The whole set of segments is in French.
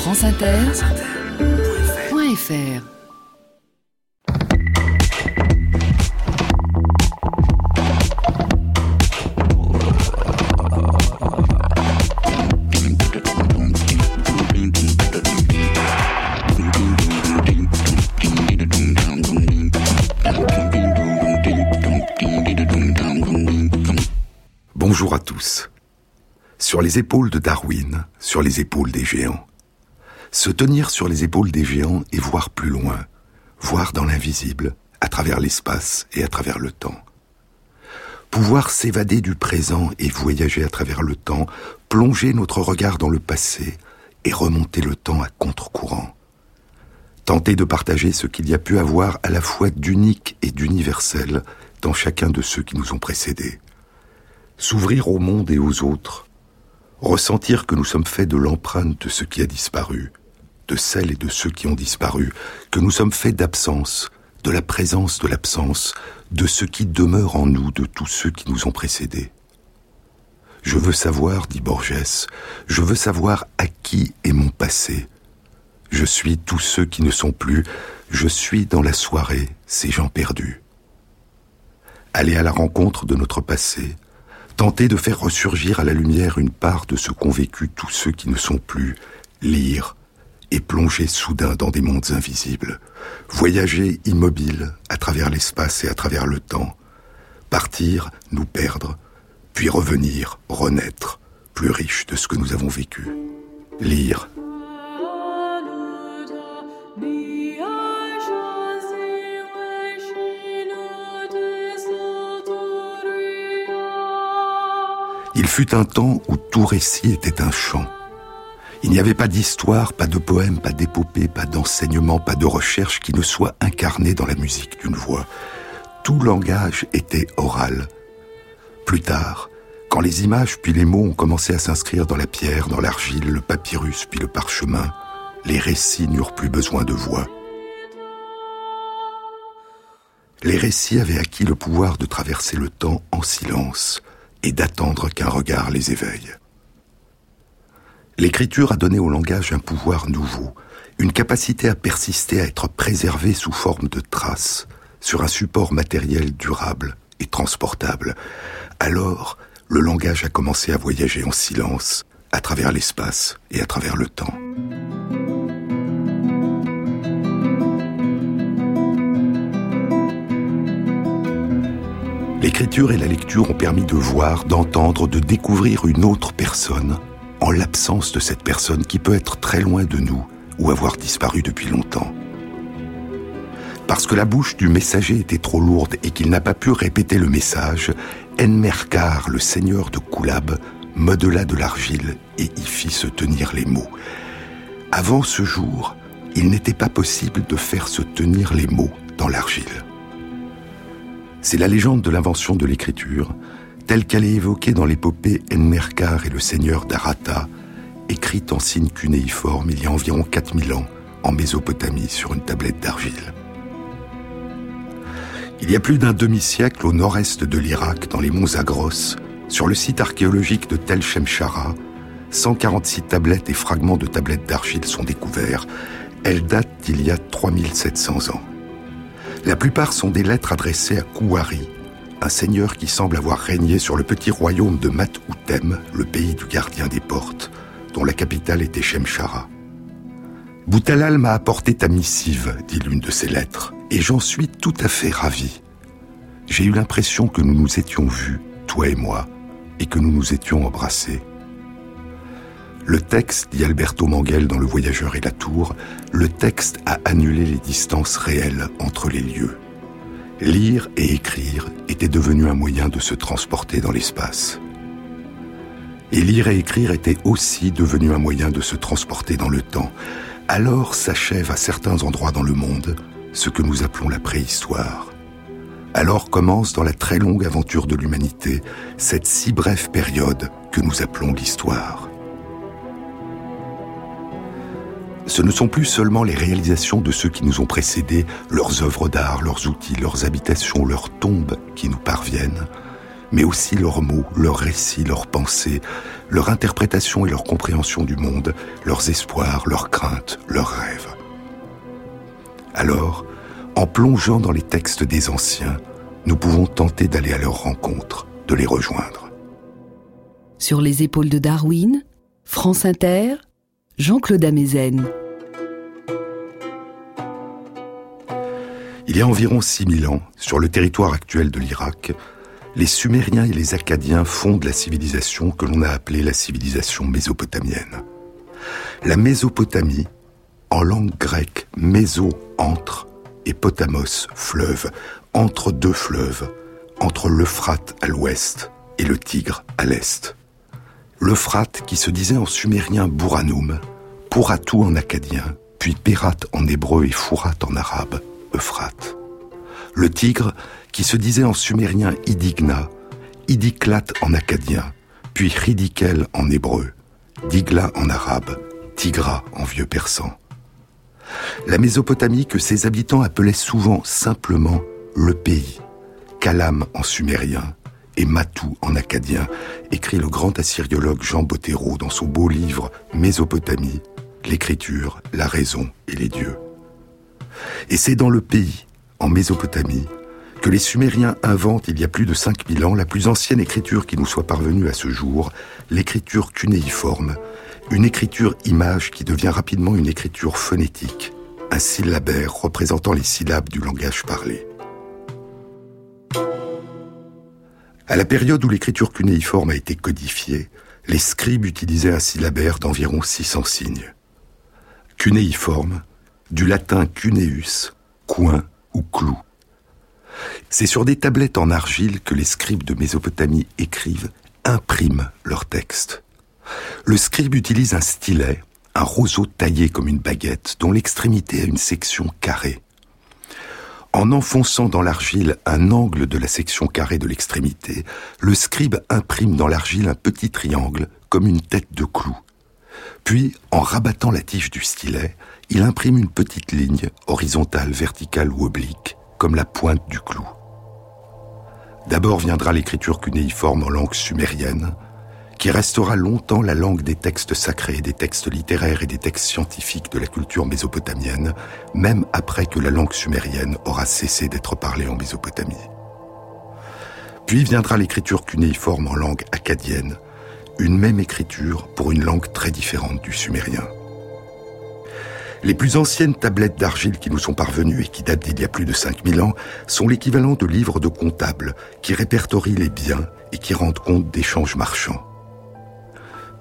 franceinter.fr Bonjour à tous. Sur les épaules de Darwin, sur les épaules des géants. Se tenir sur les épaules des géants et voir plus loin, voir dans l'invisible, à travers l'espace et à travers le temps. Pouvoir s'évader du présent et voyager à travers le temps, plonger notre regard dans le passé et remonter le temps à contre-courant. Tenter de partager ce qu'il y a pu avoir à la fois d'unique et d'universel dans chacun de ceux qui nous ont précédés. S'ouvrir au monde et aux autres, ressentir que nous sommes faits de l'empreinte de ce qui a disparu, de celles et de ceux qui ont disparu, que nous sommes faits d'absence, de la présence de l'absence, de ce qui demeure en nous, de tous ceux qui nous ont précédés. Je veux savoir, dit Borges, je veux savoir à qui est mon passé. Je suis tous ceux qui ne sont plus, je suis dans la soirée ces gens perdus. Aller à la rencontre de notre passé, tenter de faire ressurgir à la lumière une part de ce qu'ont vécu tous ceux qui ne sont plus, lire et plonger soudain dans des mondes invisibles, voyager immobile à travers l'espace et à travers le temps, partir, nous perdre, puis revenir, renaître, plus riche de ce que nous avons vécu. Lire, Il fut un temps où tout récit était un chant. Il n'y avait pas d'histoire, pas de poème, pas d'épopée, pas d'enseignement, pas de recherche qui ne soit incarné dans la musique d'une voix. Tout langage était oral. Plus tard, quand les images puis les mots ont commencé à s'inscrire dans la pierre, dans l'argile, le papyrus puis le parchemin, les récits n'eurent plus besoin de voix. Les récits avaient acquis le pouvoir de traverser le temps en silence, et d'attendre qu'un regard les éveille. L'écriture a donné au langage un pouvoir nouveau, une capacité à persister, à être préservé sous forme de traces, sur un support matériel durable et transportable. Alors, le langage a commencé à voyager en silence, à travers l'espace et à travers le temps. L'écriture et la lecture ont permis de voir, d'entendre, de découvrir une autre personne, en l'absence de cette personne qui peut être très loin de nous ou avoir disparu depuis longtemps. Parce que la bouche du messager était trop lourde et qu'il n'a pas pu répéter le message, Enmerkar, le seigneur de Koulab, modela de l'argile et y fit se tenir les mots. Avant ce jour, il n'était pas possible de faire se tenir les mots dans l'argile. C'est la légende de l'invention de l'écriture, telle qu'elle est évoquée dans l'épopée Enmerkar et le seigneur d'Arata, écrite en signe cunéiforme il y a environ 4000 ans en Mésopotamie sur une tablette d'argile. Il y a plus d'un demi-siècle au nord-est de l'Irak, dans les monts Zagros, sur le site archéologique de Tel Shemshara, 146 tablettes et fragments de tablettes d'argile sont découverts. Elles datent d'il y a 3700 ans. La plupart sont des lettres adressées à Kouari, un seigneur qui semble avoir régné sur le petit royaume de Mat-Outem, le pays du gardien des portes, dont la capitale était Shemshara. Boutalal m'a apporté ta missive, dit l'une de ses lettres, et j'en suis tout à fait ravi. J'ai eu l'impression que nous nous étions vus, toi et moi, et que nous nous étions embrassés. Le texte, dit Alberto Manguel dans Le Voyageur et la Tour, le texte a annulé les distances réelles entre les lieux. Lire et écrire était devenu un moyen de se transporter dans l'espace. Et lire et écrire était aussi devenu un moyen de se transporter dans le temps. Alors s'achève à certains endroits dans le monde ce que nous appelons la préhistoire. Alors commence dans la très longue aventure de l'humanité cette si brève période que nous appelons l'histoire. Ce ne sont plus seulement les réalisations de ceux qui nous ont précédés, leurs œuvres d'art, leurs outils, leurs habitations, leurs tombes qui nous parviennent, mais aussi leurs mots, leurs récits, leurs pensées, leur interprétation et leur compréhension du monde, leurs espoirs, leurs craintes, leurs rêves. Alors, en plongeant dans les textes des anciens, nous pouvons tenter d'aller à leur rencontre, de les rejoindre. Sur les épaules de Darwin, France Inter, Jean-Claude Amezen. Il y a environ 6000 ans, sur le territoire actuel de l'Irak, les Sumériens et les Acadiens fondent la civilisation que l'on a appelée la civilisation mésopotamienne. La Mésopotamie, en langue grecque, méso, entre, et potamos, fleuve, entre deux fleuves, entre l'Euphrate à l'ouest et le Tigre à l'est. L'Euphrate qui se disait en sumérien Bouranoum, Pourratou en acadien, puis Pérat en hébreu et Fourat en arabe, Euphrate. Le Tigre qui se disait en sumérien Idigna, Idiklat en acadien, puis Ridikel en hébreu, Digla en arabe, Tigra en vieux persan. La Mésopotamie que ses habitants appelaient souvent simplement le pays, Kalam en sumérien et Matou en acadien, écrit le grand assyriologue Jean Bottero dans son beau livre Mésopotamie, l'écriture, la raison et les dieux. Et c'est dans le pays, en Mésopotamie, que les Sumériens inventent il y a plus de 5000 ans la plus ancienne écriture qui nous soit parvenue à ce jour, l'écriture cunéiforme, une écriture image qui devient rapidement une écriture phonétique, un syllabaire représentant les syllabes du langage parlé. À la période où l'écriture cunéiforme a été codifiée, les scribes utilisaient un syllabaire d'environ 600 signes. Cunéiforme, du latin cuneus, coin ou clou. C'est sur des tablettes en argile que les scribes de Mésopotamie écrivent, impriment leurs textes. Le scribe utilise un stylet, un roseau taillé comme une baguette, dont l'extrémité a une section carrée. En enfonçant dans l'argile un angle de la section carrée de l'extrémité, le scribe imprime dans l'argile un petit triangle comme une tête de clou. Puis, en rabattant la tige du stylet, il imprime une petite ligne, horizontale, verticale ou oblique, comme la pointe du clou. D'abord viendra l'écriture cunéiforme en langue sumérienne, qui restera longtemps la langue des textes sacrés, des textes littéraires et des textes scientifiques de la culture mésopotamienne, même après que la langue sumérienne aura cessé d'être parlée en Mésopotamie. Puis viendra l'écriture cunéiforme en langue acadienne, une même écriture pour une langue très différente du sumérien. Les plus anciennes tablettes d'argile qui nous sont parvenues et qui datent d'il y a plus de 5000 ans sont l'équivalent de livres de comptables qui répertorient les biens et qui rendent compte d'échanges marchands.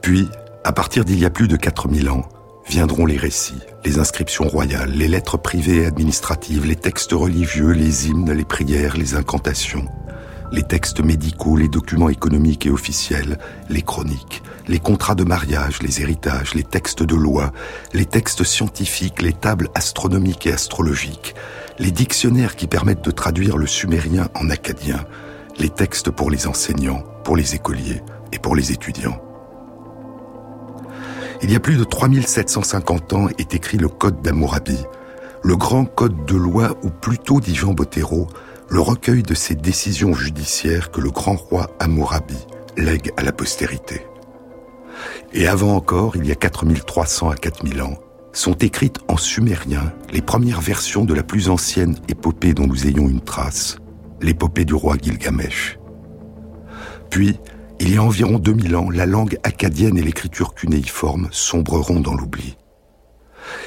Puis, à partir d'il y a plus de 4000 ans, viendront les récits, les inscriptions royales, les lettres privées et administratives, les textes religieux, les hymnes, les prières, les incantations, les textes médicaux, les documents économiques et officiels, les chroniques, les contrats de mariage, les héritages, les textes de loi, les textes scientifiques, les tables astronomiques et astrologiques, les dictionnaires qui permettent de traduire le sumérien en acadien, les textes pour les enseignants, pour les écoliers et pour les étudiants. Il y a plus de 3750 ans est écrit le Code d'Amourabi, le grand code de loi ou plutôt dit Bottero, le recueil de ces décisions judiciaires que le grand roi Amourabi lègue à la postérité. Et avant encore, il y a 4300 à 4000 ans, sont écrites en sumérien les premières versions de la plus ancienne épopée dont nous ayons une trace, l'épopée du roi Gilgamesh. Puis, il y a environ 2000 ans, la langue acadienne et l'écriture cunéiforme sombreront dans l'oubli.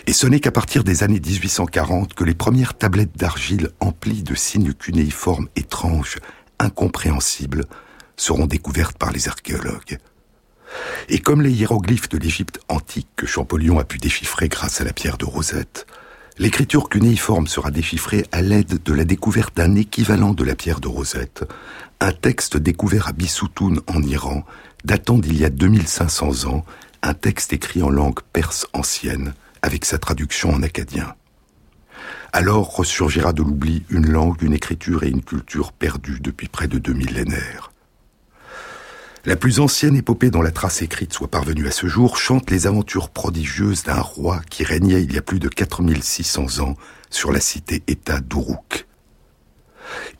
Et ce n'est qu'à partir des années 1840 que les premières tablettes d'argile emplies de signes cunéiformes étranges, incompréhensibles, seront découvertes par les archéologues. Et comme les hiéroglyphes de l'Égypte antique que Champollion a pu déchiffrer grâce à la pierre de Rosette, l'écriture cunéiforme sera déchiffrée à l'aide de la découverte d'un équivalent de la pierre de Rosette, un texte découvert à Bissoutoun en Iran, datant d'il y a 2500 ans, un texte écrit en langue perse ancienne, avec sa traduction en acadien. Alors ressurgira de l'oubli une langue, une écriture et une culture perdues depuis près de deux millénaires. La plus ancienne épopée dont la trace écrite soit parvenue à ce jour chante les aventures prodigieuses d'un roi qui régnait il y a plus de 4600 ans sur la cité-État d'Uruk.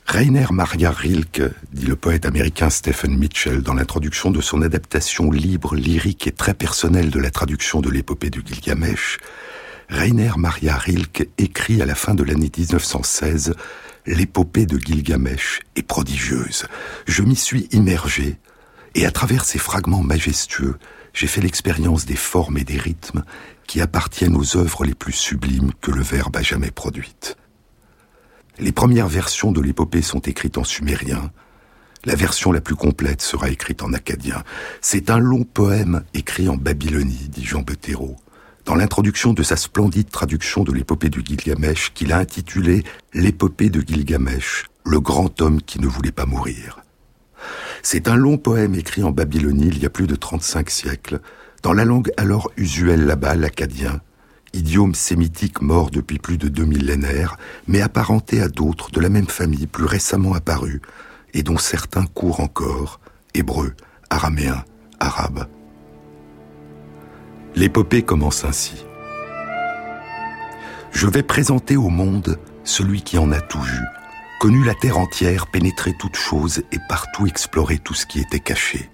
Rainer Maria Rilke, dit le poète américain Stephen Mitchell dans l'introduction de son adaptation libre, lyrique et très personnelle de la traduction de l'épopée du Gilgamesh, Rainer Maria Rilke écrit à la fin de l'année 1916 L'épopée de Gilgamesh est prodigieuse. Je m'y suis immergé, et à travers ces fragments majestueux, j'ai fait l'expérience des formes et des rythmes qui appartiennent aux œuvres les plus sublimes que le Verbe a jamais produites. Les premières versions de l'épopée sont écrites en sumérien. La version la plus complète sera écrite en acadien. C'est un long poème écrit en Babylonie, dit Jean Bethérault, dans l'introduction de sa splendide traduction de l'épopée du Gilgamesh qu'il a intitulée L'épopée de Gilgamesh, le grand homme qui ne voulait pas mourir. C'est un long poème écrit en Babylonie il y a plus de 35 siècles, dans la langue alors usuelle là-bas, l'acadien, idiome sémitique mort depuis plus de deux millénaires, mais apparenté à d'autres de la même famille plus récemment apparus, et dont certains courent encore, hébreu, araméen, arabe. L'épopée commence ainsi. Je vais présenter au monde celui qui en a tout vu, connu la terre entière, pénétré toutes choses et partout exploré tout ce qui était caché.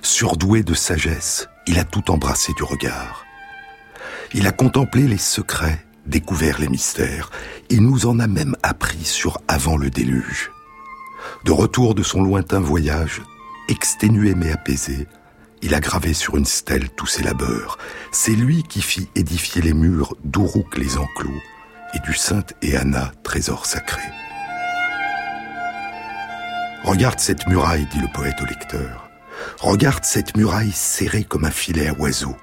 Surdoué de sagesse, il a tout embrassé du regard. Il a contemplé les secrets, découvert les mystères. Il nous en a même appris sur avant le déluge. De retour de son lointain voyage, exténué mais apaisé, il a gravé sur une stèle tous ses labeurs. C'est lui qui fit édifier les murs d'Uruk les enclos et du Sainte Éana, trésor sacré. Regarde cette muraille, dit le poète au lecteur. Regarde cette muraille serrée comme un filet à oiseaux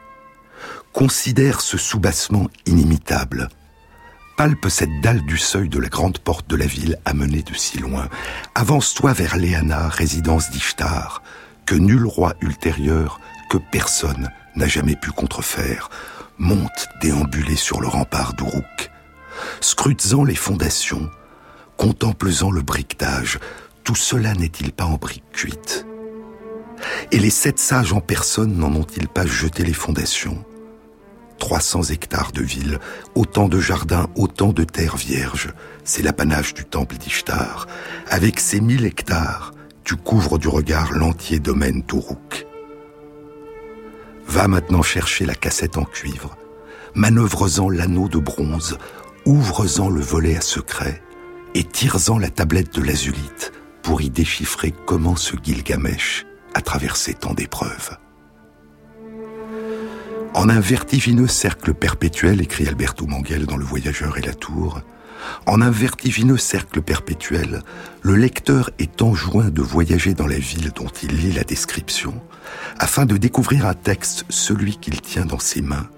considère ce soubassement inimitable. Palpe cette dalle du seuil de la grande porte de la ville amenée de si loin. Avance-toi vers Léana, résidence d'Ishtar, que nul roi ultérieur, que personne n'a jamais pu contrefaire. Monte déambulé sur le rempart d'Uruk. Scrutes-en les fondations, contemples-en le briquetage, tout cela n'est-il pas en briques cuites? Et les sept sages en personne n'en ont-ils pas jeté les fondations? 300 hectares de ville, autant de jardins, autant de terres vierges. C'est l'apanage du temple d'Ishtar. Avec ces 1000 hectares, tu couvres du regard l'entier domaine d'Uruk. Va maintenant chercher la cassette en cuivre, manœuvre-en l'anneau de bronze, ouvre-en le volet à secret, et tire-en la tablette de l'azulite pour y déchiffrer comment ce Gilgamesh a traversé tant d'épreuves. En un vertigineux cercle perpétuel, écrit Alberto Manguel dans Le Voyageur et la Tour, en un vertigineux cercle perpétuel, le lecteur est enjoint de voyager dans la ville dont il lit la description, afin de découvrir un texte, celui qu'il tient dans ses mains,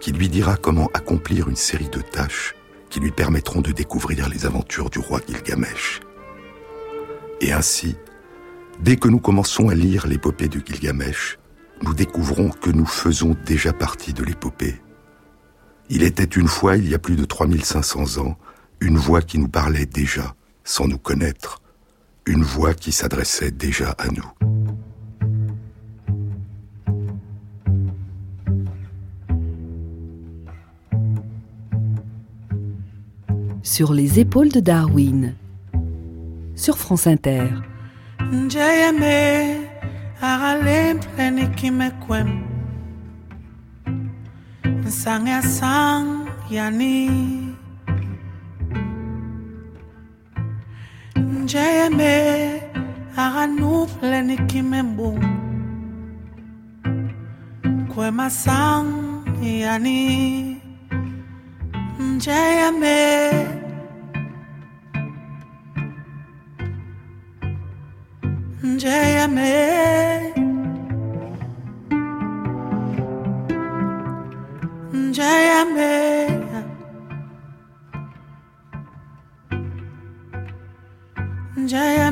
qui lui dira comment accomplir une série de tâches qui lui permettront de découvrir les aventures du roi Gilgamesh. Et ainsi, dès que nous commençons à lire l'épopée de Gilgamesh, nous découvrons que nous faisons déjà partie de l'épopée. Il était une fois, il y a plus de 3500 ans, une voix qui nous parlait déjà, sans nous connaître, une voix qui s'adressait déjà à nous. Sur les épaules de Darwin, sur France Inter. agalem pleni kime kwem sang ya sang yani. Njeme aganu pleni kime mbung kwema sang yani. Njeme. JMA. JMA. JMA.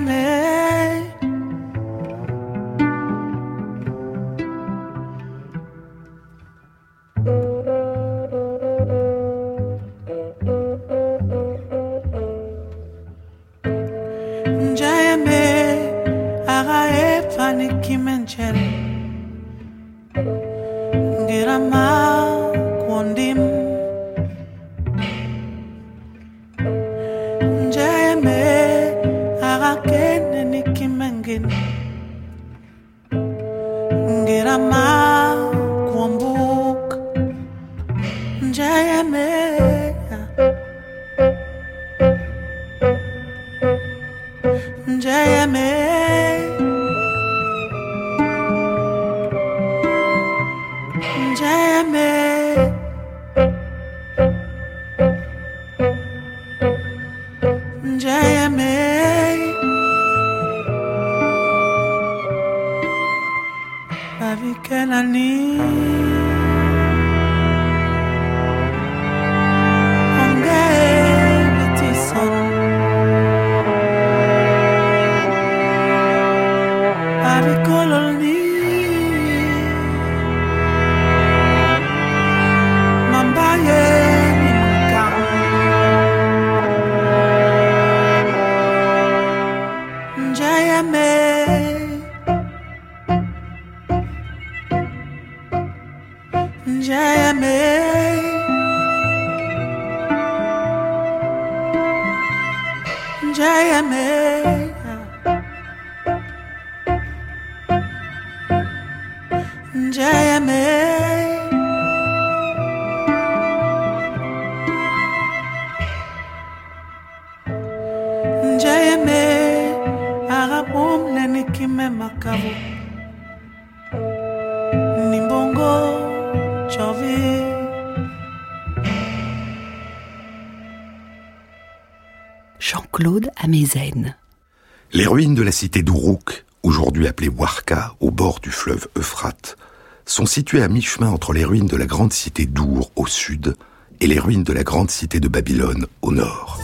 Sont situées à mi-chemin entre les ruines de la grande cité d'Our au sud et les ruines de la grande cité de Babylone au nord.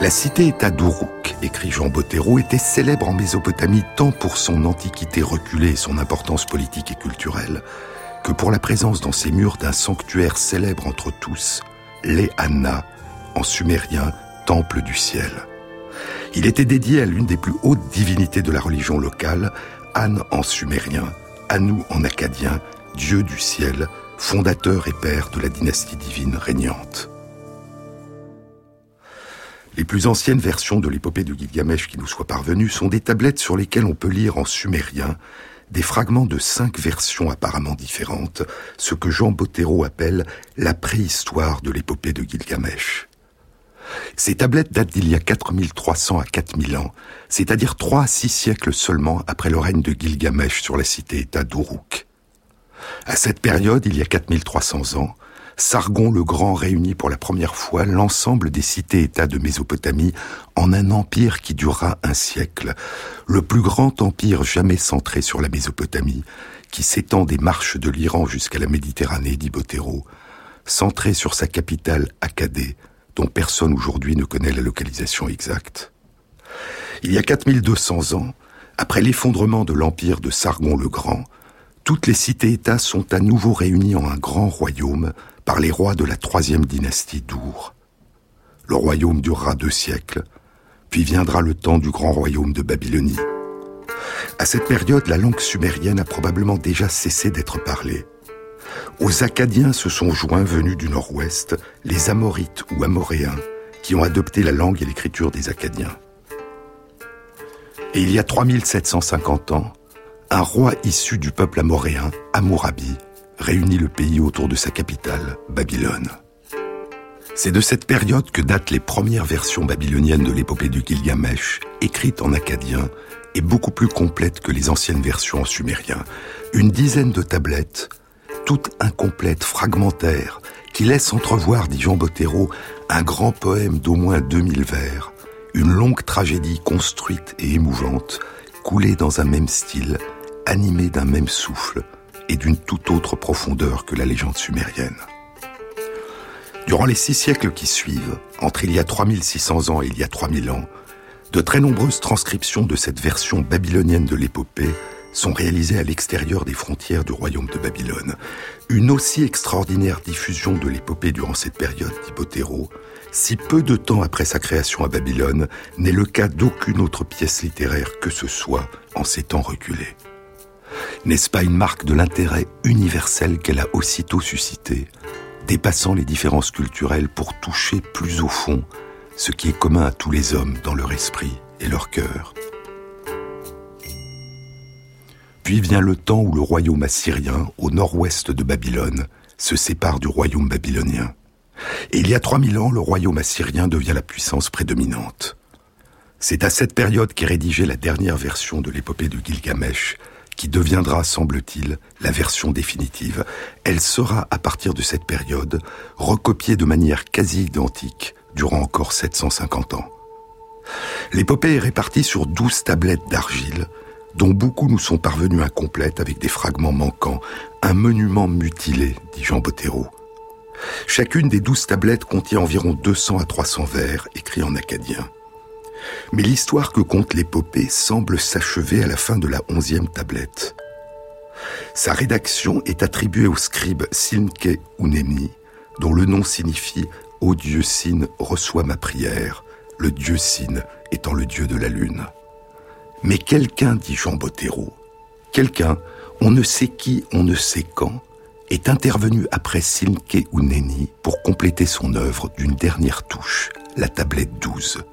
La cité-État d'Uruk, écrit Jean Bottero, était célèbre en Mésopotamie tant pour son antiquité reculée et son importance politique et culturelle, que pour la présence dans ses murs d'un sanctuaire célèbre entre tous, les Anna, en sumérien, temple du ciel. Il était dédié à l'une des plus hautes divinités de la religion locale, An en sumérien, Anu en acadien, dieu du ciel, fondateur et père de la dynastie divine régnante. Les plus anciennes versions de l'épopée de Gilgamesh qui nous soient parvenues sont des tablettes sur lesquelles on peut lire en sumérien des fragments de cinq versions apparemment différentes, ce que Jean Bottero appelle la préhistoire de l'épopée de Gilgamesh. Ces tablettes datent d'il y a 4300 à 4000 ans, c'est-à-dire trois à six siècles seulement après le règne de Gilgamesh sur la cité-État d'Uruk. À cette période, il y a 4300 ans, Sargon le Grand réunit pour la première fois l'ensemble des cités-États de Mésopotamie en un empire qui durera un siècle, le plus grand empire jamais centré sur la Mésopotamie, qui s'étend des marches de l'Iran jusqu'à la Méditerranée, dit Botero, centré sur sa capitale Akkadé, dont personne aujourd'hui ne connaît la localisation exacte. Il y a 4200 ans, après l'effondrement de l'empire de Sargon le Grand, toutes les cités-États sont à nouveau réunies en un grand royaume par les rois de la troisième dynastie d'Our. Le royaume durera deux siècles, puis viendra le temps du grand royaume de Babylonie. À cette période, la langue sumérienne a probablement déjà cessé d'être parlée. Aux Acadiens se sont joints venus du nord-ouest les Amorites ou Amoréens, qui ont adopté la langue et l'écriture des Acadiens. Et il y a 3750 ans, un roi issu du peuple amoréen, Amourabi, réunit le pays autour de sa capitale, Babylone. C'est de cette période que datent les premières versions babyloniennes de l'épopée du Gilgamesh, écrites en acadien et beaucoup plus complètes que les anciennes versions en sumérien. Une dizaine de tablettes, toutes incomplètes, fragmentaires, qui laissent entrevoir, dit Jean Bottero, un grand poème d'au moins 2000 vers, une longue tragédie construite et émouvante, coulée dans un même style, animée d'un même souffle, et d'une toute autre profondeur que la légende sumérienne. Durant les six siècles qui suivent, entre il y a 3600 ans et il y a 3000 ans, de très nombreuses transcriptions de cette version babylonienne de l'épopée sont réalisées à l'extérieur des frontières du royaume de Babylone. Une aussi extraordinaire diffusion de l'épopée durant cette période, dit si peu de temps après sa création à Babylone, n'est le cas d'aucune autre pièce littéraire que ce soit en ces temps reculés. N'est-ce pas une marque de l'intérêt universel qu'elle a aussitôt suscité, dépassant les différences culturelles pour toucher plus au fond ce qui est commun à tous les hommes dans leur esprit et leur cœur? Puis vient le temps où le royaume assyrien, au nord-ouest de Babylone, se sépare du royaume babylonien. Et il y a 3000 ans, le royaume assyrien devient la puissance prédominante. C'est à cette période qu'est rédigée la dernière version de l'épopée de Gilgamesh, qui deviendra, semble-t-il, la version définitive. Elle sera, à partir de cette période, recopiée de manière quasi identique durant encore 750 ans. L'épopée est répartie sur douze tablettes d'argile, dont beaucoup nous sont parvenus incomplètes avec des fragments manquants, un monument mutilé, dit Jean Bottero. Chacune des douze tablettes contient environ 200 à 300 vers écrits en acadien. Mais l'histoire que compte l'épopée semble s'achever à la fin de la onzième tablette. Sa rédaction est attribuée au scribe Silke Unemi, dont le nom signifie Ô Dieu Sin, reçois ma prière, le Dieu Sin étant le Dieu de la Lune. Mais quelqu'un, dit Jean Bottero, quelqu'un, on ne sait qui, on ne sait quand, est intervenu après Silke Uneni pour compléter son œuvre d'une dernière touche, la tablette 12.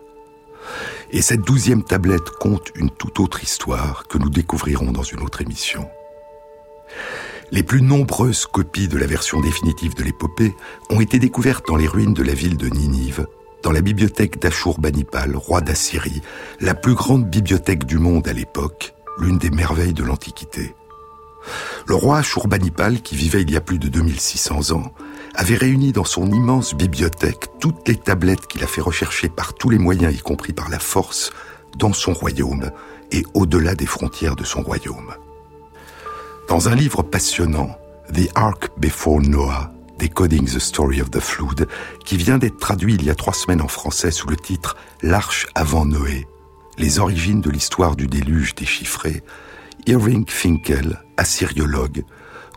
Et cette douzième tablette compte une toute autre histoire que nous découvrirons dans une autre émission. Les plus nombreuses copies de la version définitive de l'épopée ont été découvertes dans les ruines de la ville de Ninive, dans la bibliothèque d'Ashurbanipal, roi d'Assyrie, la plus grande bibliothèque du monde à l'époque, l'une des merveilles de l'Antiquité. Le roi Ashurbanipal, qui vivait il y a plus de 2600 ans, avait réuni dans son immense bibliothèque toutes les tablettes qu'il a fait rechercher par tous les moyens, y compris par la force, dans son royaume et au-delà des frontières de son royaume. Dans un livre passionnant, The Ark Before Noah, Decoding the Story of the Flood, qui vient d'être traduit il y a trois semaines en français sous le titre L'Arche avant Noé, les origines de l'histoire du déluge déchiffrée, Irving Finkel, assyriologue,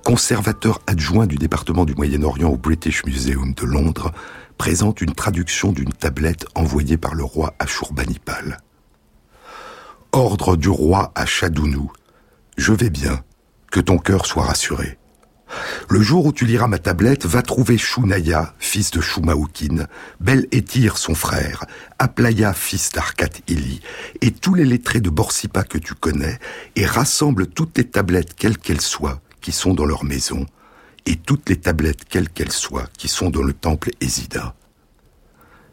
conservateur adjoint du département du Moyen-Orient au British Museum de Londres, présente une traduction d'une tablette envoyée par le roi Ashurbanipal. Ordre du roi à Chadounou. Je vais bien, que ton cœur soit rassuré. Le jour où tu liras ma tablette, va trouver Shunaya, fils de Shumaoukin, Bel Etir, son frère, Aplaya, fils d'Arkat Ili, et tous les lettrés de Borsipa que tu connais, et rassemble toutes tes tablettes, quelles qu'elles soient, qui sont dans leur maison, et toutes les tablettes, quelles qu'elles soient, qui sont dans le temple Hésida.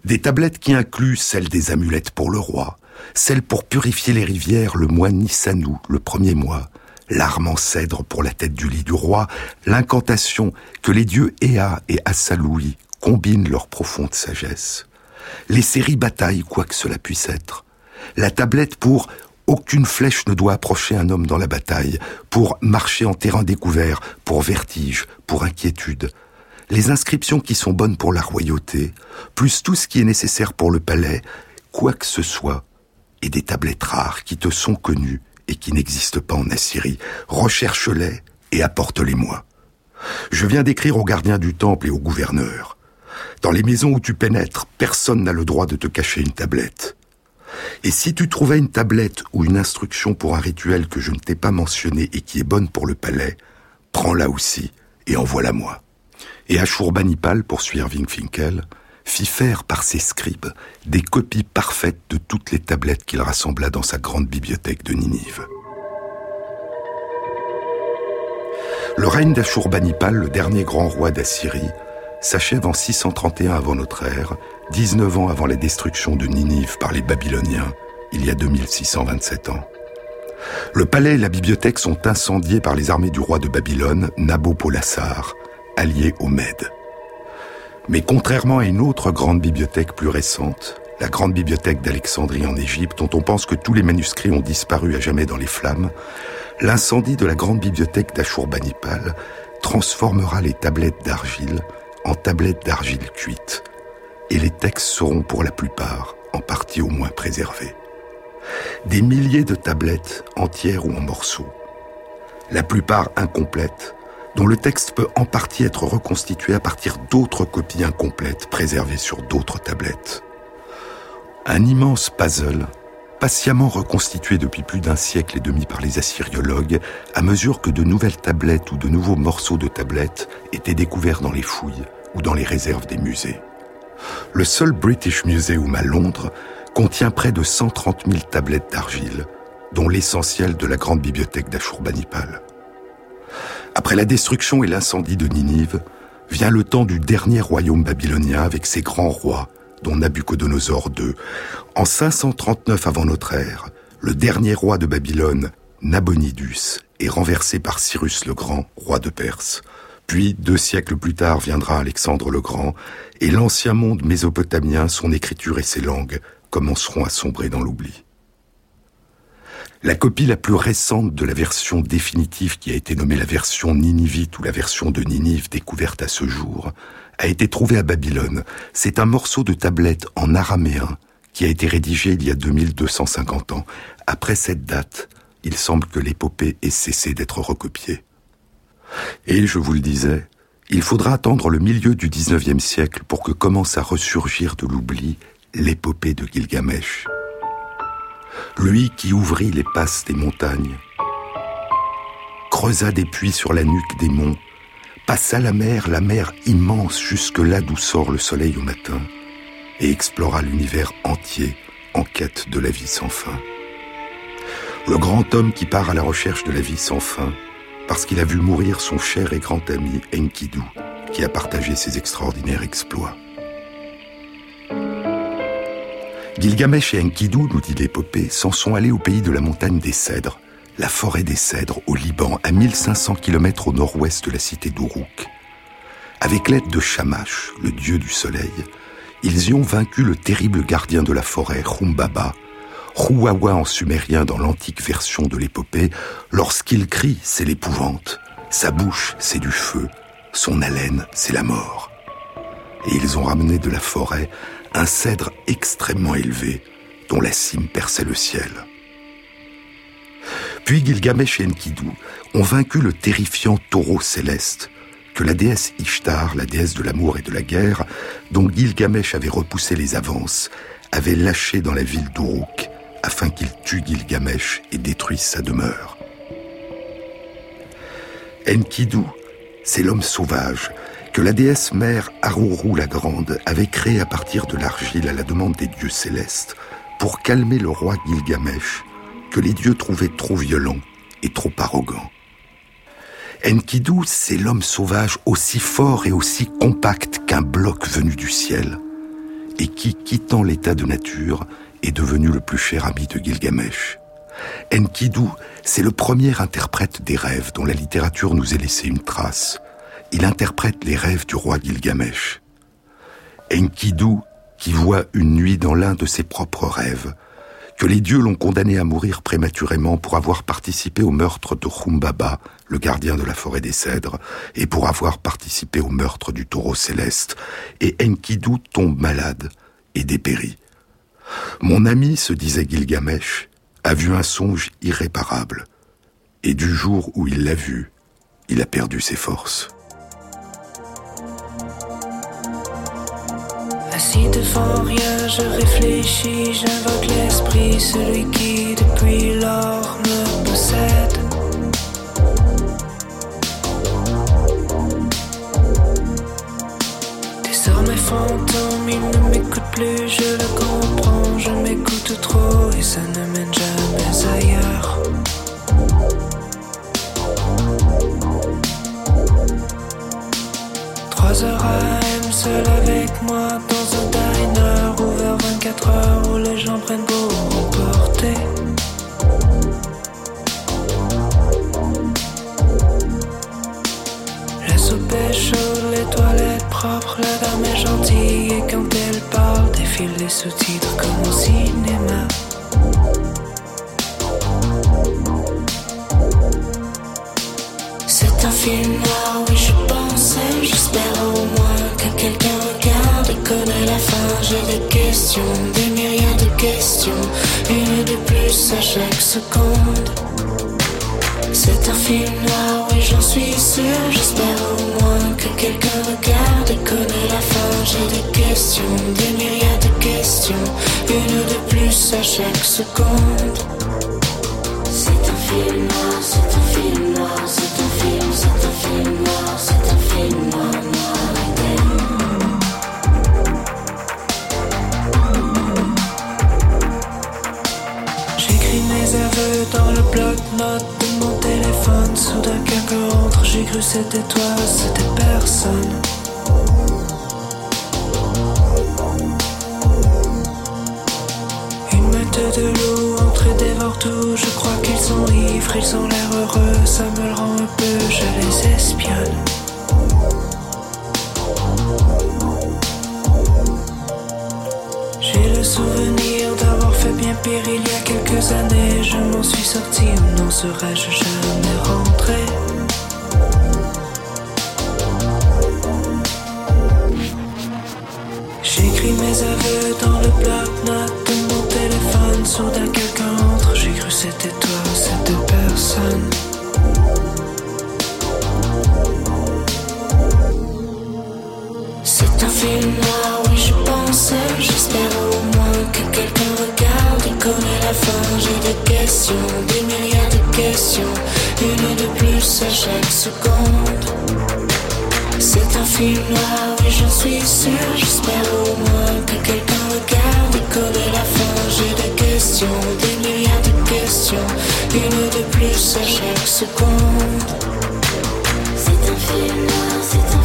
Des tablettes qui incluent celles des amulettes pour le roi, celles pour purifier les rivières le mois Nissanou, le premier mois, l'arme en cèdre pour la tête du lit du roi, l'incantation que les dieux Ea et Assaloui combinent leur profonde sagesse, les séries batailles, quoi que cela puisse être, la tablette pour aucune flèche ne doit approcher un homme dans la bataille, pour marcher en terrain découvert, pour vertige, pour inquiétude. Les inscriptions qui sont bonnes pour la royauté, plus tout ce qui est nécessaire pour le palais, quoi que ce soit, et des tablettes rares qui te sont connues et qui n'existent pas en Assyrie, recherche-les et apporte-les-moi. Je viens d'écrire aux gardiens du temple et aux gouverneurs. Dans les maisons où tu pénètres, personne n'a le droit de te cacher une tablette. Et si tu trouvais une tablette ou une instruction pour un rituel que je ne t'ai pas mentionné et qui est bonne pour le palais, prends-la aussi et envoie-la moi. Et Ashurbanipal, poursuit Irving Finkel, fit faire par ses scribes des copies parfaites de toutes les tablettes qu'il rassembla dans sa grande bibliothèque de Ninive. Le règne d'Ashurbanipal, le dernier grand roi d'Assyrie, s'achève en 631 avant notre ère, 19 ans avant la destruction de Ninive par les Babyloniens, il y a 2627 ans. Le palais et la bibliothèque sont incendiés par les armées du roi de Babylone, Nabopolassar, allié aux Mèdes. Mais contrairement à une autre grande bibliothèque plus récente, la grande bibliothèque d'Alexandrie en Égypte, dont on pense que tous les manuscrits ont disparu à jamais dans les flammes, l'incendie de la grande bibliothèque d'Ashurbanipal transformera les tablettes d'argile en tablettes d'argile cuite, et les textes seront pour la plupart, en partie au moins préservés. Des milliers de tablettes, entières ou en morceaux, la plupart incomplètes, dont le texte peut en partie être reconstitué à partir d'autres copies incomplètes préservées sur d'autres tablettes. Un immense puzzle, patiemment reconstitué depuis plus d'un siècle et demi par les assyriologues, à mesure que de nouvelles tablettes ou de nouveaux morceaux de tablettes étaient découverts dans les fouilles ou dans les réserves des musées. Le seul British Museum à Londres contient près de 130 000 tablettes d'argile, dont l'essentiel de la grande bibliothèque d'Ashurbanipal. Après la destruction et l'incendie de Ninive, vient le temps du dernier royaume babylonien avec ses grands rois, dont Nabucodonosor II. En 539 avant notre ère, le dernier roi de Babylone, Nabonidus, est renversé par Cyrus le Grand, roi de Perse. Puis, deux siècles plus tard, viendra Alexandre le Grand, et l'ancien monde mésopotamien, son écriture et ses langues commenceront à sombrer dans l'oubli. La copie la plus récente de la version définitive qui a été nommée la version ninivite ou la version de Ninive découverte à ce jour a été trouvée à Babylone. C'est un morceau de tablette en araméen qui a été rédigé il y a 2250 ans. Après cette date, il semble que l'épopée ait cessé d'être recopiée. Et je vous le disais, il faudra attendre le milieu du XIXe siècle pour que commence à ressurgir de l'oubli l'épopée de Gilgamesh. Lui qui ouvrit les passes des montagnes, creusa des puits sur la nuque des monts, passa la mer, la mer immense jusque là d'où sort le soleil au matin, et explora l'univers entier en quête de la vie sans fin. Le grand homme qui part à la recherche de la vie sans fin, parce qu'il a vu mourir son cher et grand ami Enkidu, qui a partagé ses extraordinaires exploits. Gilgamesh et Enkidu, nous dit l'épopée, s'en sont allés au pays de la montagne des cèdres, la forêt des cèdres au Liban, à 1500 km au nord-ouest de la cité d'Uruk. Avec l'aide de Shamash, le dieu du soleil, ils y ont vaincu le terrible gardien de la forêt, Humbaba, Huawa en sumérien dans l'antique version de l'épopée, lorsqu'il crie, c'est l'épouvante, sa bouche, c'est du feu, son haleine, c'est la mort. Et ils ont ramené de la forêt un cèdre extrêmement élevé dont la cime perçait le ciel. Puis Gilgamesh et Enkidu ont vaincu le terrifiant taureau céleste que la déesse Ishtar, la déesse de l'amour et de la guerre, dont Gilgamesh avait repoussé les avances, avait lâché dans la ville d'Uruk afin qu'il tue Gilgamesh et détruise sa demeure. Enkidu, c'est l'homme sauvage que la déesse mère Aruru la Grande avait créé à partir de l'argile à la demande des dieux célestes pour calmer le roi Gilgamesh que les dieux trouvaient trop violent et trop arrogant. Enkidu, c'est l'homme sauvage aussi fort et aussi compact qu'un bloc venu du ciel, et qui, quittant l'état de nature, est devenu le plus cher ami de Gilgamesh. Enkidu, c'est le premier interprète des rêves dont la littérature nous ait laissé une trace, il interprète les rêves du roi Gilgamesh. Enkidu, qui voit une nuit dans l'un de ses propres rêves, que les dieux l'ont condamné à mourir prématurément pour avoir participé au meurtre de Humbaba, le gardien de la forêt des cèdres, et pour avoir participé au meurtre du taureau céleste, et Enkidu tombe malade et dépérit. Mon ami, se disait Gilgamesh, a vu un songe irréparable, et du jour où il l'a vu, il a perdu ses forces. Assis devant rien, je réfléchis, j'invoque l'esprit, celui qui depuis lors me possède. Désormais fantôme, il ne m'écoute plus, je le comprends, je m'écoute trop et ça ne mène jamais ailleurs. Trois heures à M seul avec moi où les gens prennent pour emporter. La soupe est chaude, les toilettes propres, la dame est gentille et quand elle parle, défile les sous-titres comme au cinéma. C'est un film des myriades de questions, une de plus à chaque seconde. C'est un film noir, oui j'en suis sûr. J'espère au moins que quelqu'un regarde et connaît la fin. J'ai des questions, des myriades de questions, une de plus à chaque seconde. C'est un film noir, c'est un film Soudain quelqu'un rentre, j'ai cru c'était toi, c'était personne. Une meute de loups et dévore tout, je crois qu'ils sont ivres, ils ont l'air heureux, ça me le rend un peu, je les espionne. J'ai le souvenir d'avoir fait bien pire il y a quelques années, je m'en suis sorti, n'en serais-je jamais? C'est un film noir, oui j'en suis sûr. J'espère au moins que quelqu'un regarde et connaît la fin J'ai des questions, des myriades de questions Une de plus à chaque seconde. C'est un film c'est un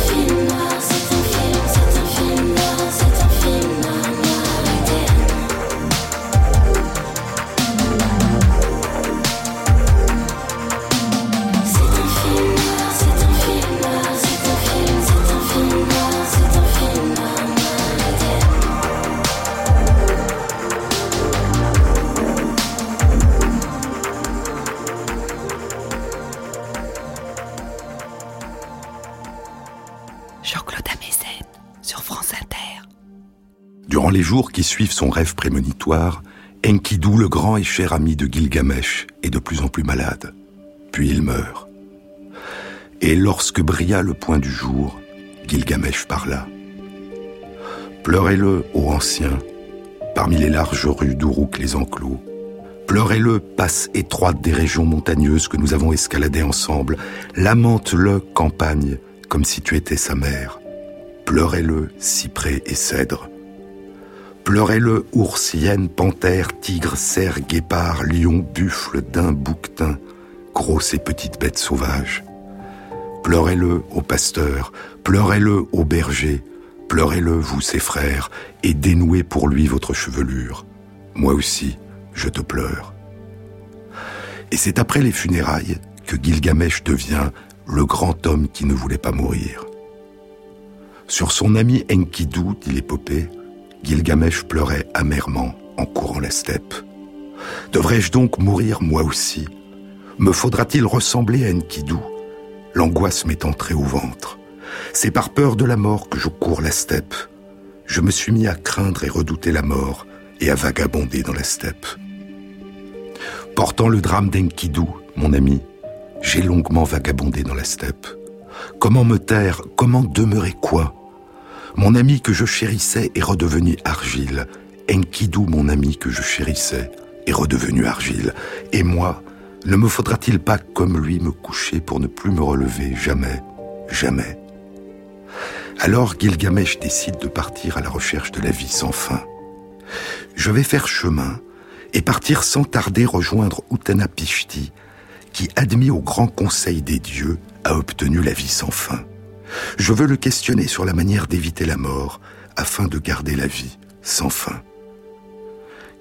les jours qui suivent son rêve prémonitoire, Enkidu, le grand et cher ami de Gilgamesh, est de plus en plus malade. Puis il meurt. Et lorsque brilla le point du jour, Gilgamesh parla. Pleurez-le, ô ancien, parmi les larges rues d'Uruk les enclos. Pleurez-le, passe étroite des régions montagneuses que nous avons escaladées ensemble. Lamente-le, campagne, comme si tu étais sa mère. Pleurez-le, cyprès et cèdre. Pleurez-le, ours, hyène, panthère, tigre, cerf, guépard, lion, buffle, daim, bouquetin, grosses et petites bêtes sauvages. Pleurez-le, ô pasteur, pleurez-le, ô berger, pleurez-le, vous ses frères, et dénouez pour lui votre chevelure. Moi aussi, je te pleure. Et c'est après les funérailles que Gilgamesh devient le grand homme qui ne voulait pas mourir. Sur son ami Enkidu, dit l'épopée, Gilgamesh pleurait amèrement en courant la steppe. Devrais-je donc mourir moi aussi? Me faudra-t-il ressembler à Enkidu? L'angoisse m'est entrée au ventre. C'est par peur de la mort que je cours la steppe. Je me suis mis à craindre et redouter la mort et à vagabonder dans la steppe. Portant le drame d'Enkidu, mon ami, j'ai longuement vagabondé dans la steppe. Comment me taire? Comment demeurer quoi? Mon ami que je chérissais est redevenu argile. Enkidu, mon ami que je chérissais, est redevenu argile. Et moi, ne me faudra-t-il pas comme lui me coucher pour ne plus me relever Jamais, jamais? Alors Gilgamesh décide de partir à la recherche de la vie sans fin. Je vais faire chemin et partir sans tarder rejoindre Utanapishti, qui, admis au grand conseil des dieux, a obtenu la vie sans fin. Je veux le questionner sur la manière d'éviter la mort, afin de garder la vie sans fin.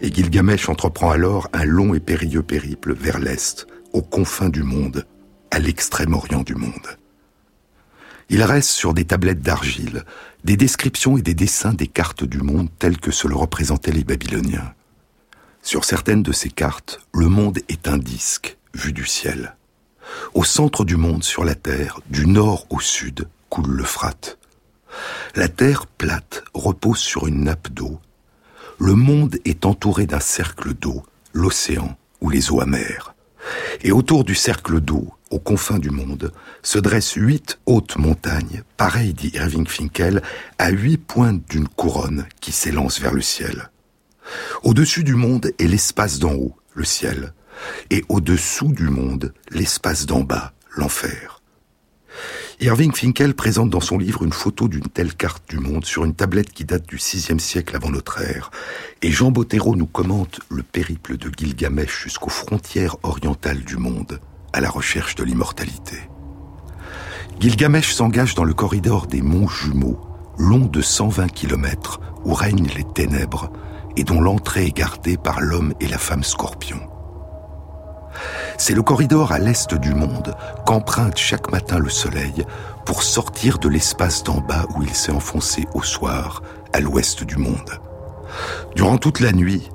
Et Gilgamesh entreprend alors un long et périlleux périple vers l'Est, aux confins du monde, à l'extrême-orient du monde. Il reste sur des tablettes d'argile des descriptions et des dessins des cartes du monde telles que se le représentaient les Babyloniens. Sur certaines de ces cartes, le monde est un disque vu du ciel. Au centre du monde, sur la Terre, du nord au sud, coule l'Euphrate. La Terre plate repose sur une nappe d'eau. Le monde est entouré d'un cercle d'eau, l'océan ou les eaux amères. Et autour du cercle d'eau, aux confins du monde, se dressent huit hautes montagnes, pareilles, dit Irving Finkel, à huit pointes d'une couronne qui s'élance vers le ciel. Au-dessus du monde est l'espace d'en haut, le ciel, et au-dessous du monde, l'espace d'en bas, l'enfer. Irving Finkel présente dans son livre une photo d'une telle carte du monde sur une tablette qui date du VIe siècle avant notre ère, et Jean Bottero nous commente le périple de Gilgamesh jusqu'aux frontières orientales du monde, à la recherche de l'immortalité. Gilgamesh s'engage dans le corridor des monts jumeaux, long de 120 kilomètres, où règnent les ténèbres, et dont l'entrée est gardée par l'homme et la femme scorpion. C'est le corridor à l'est du monde qu'emprunte chaque matin le soleil pour sortir de l'espace d'en bas où il s'est enfoncé au soir, à l'ouest du monde. Durant toute la nuit,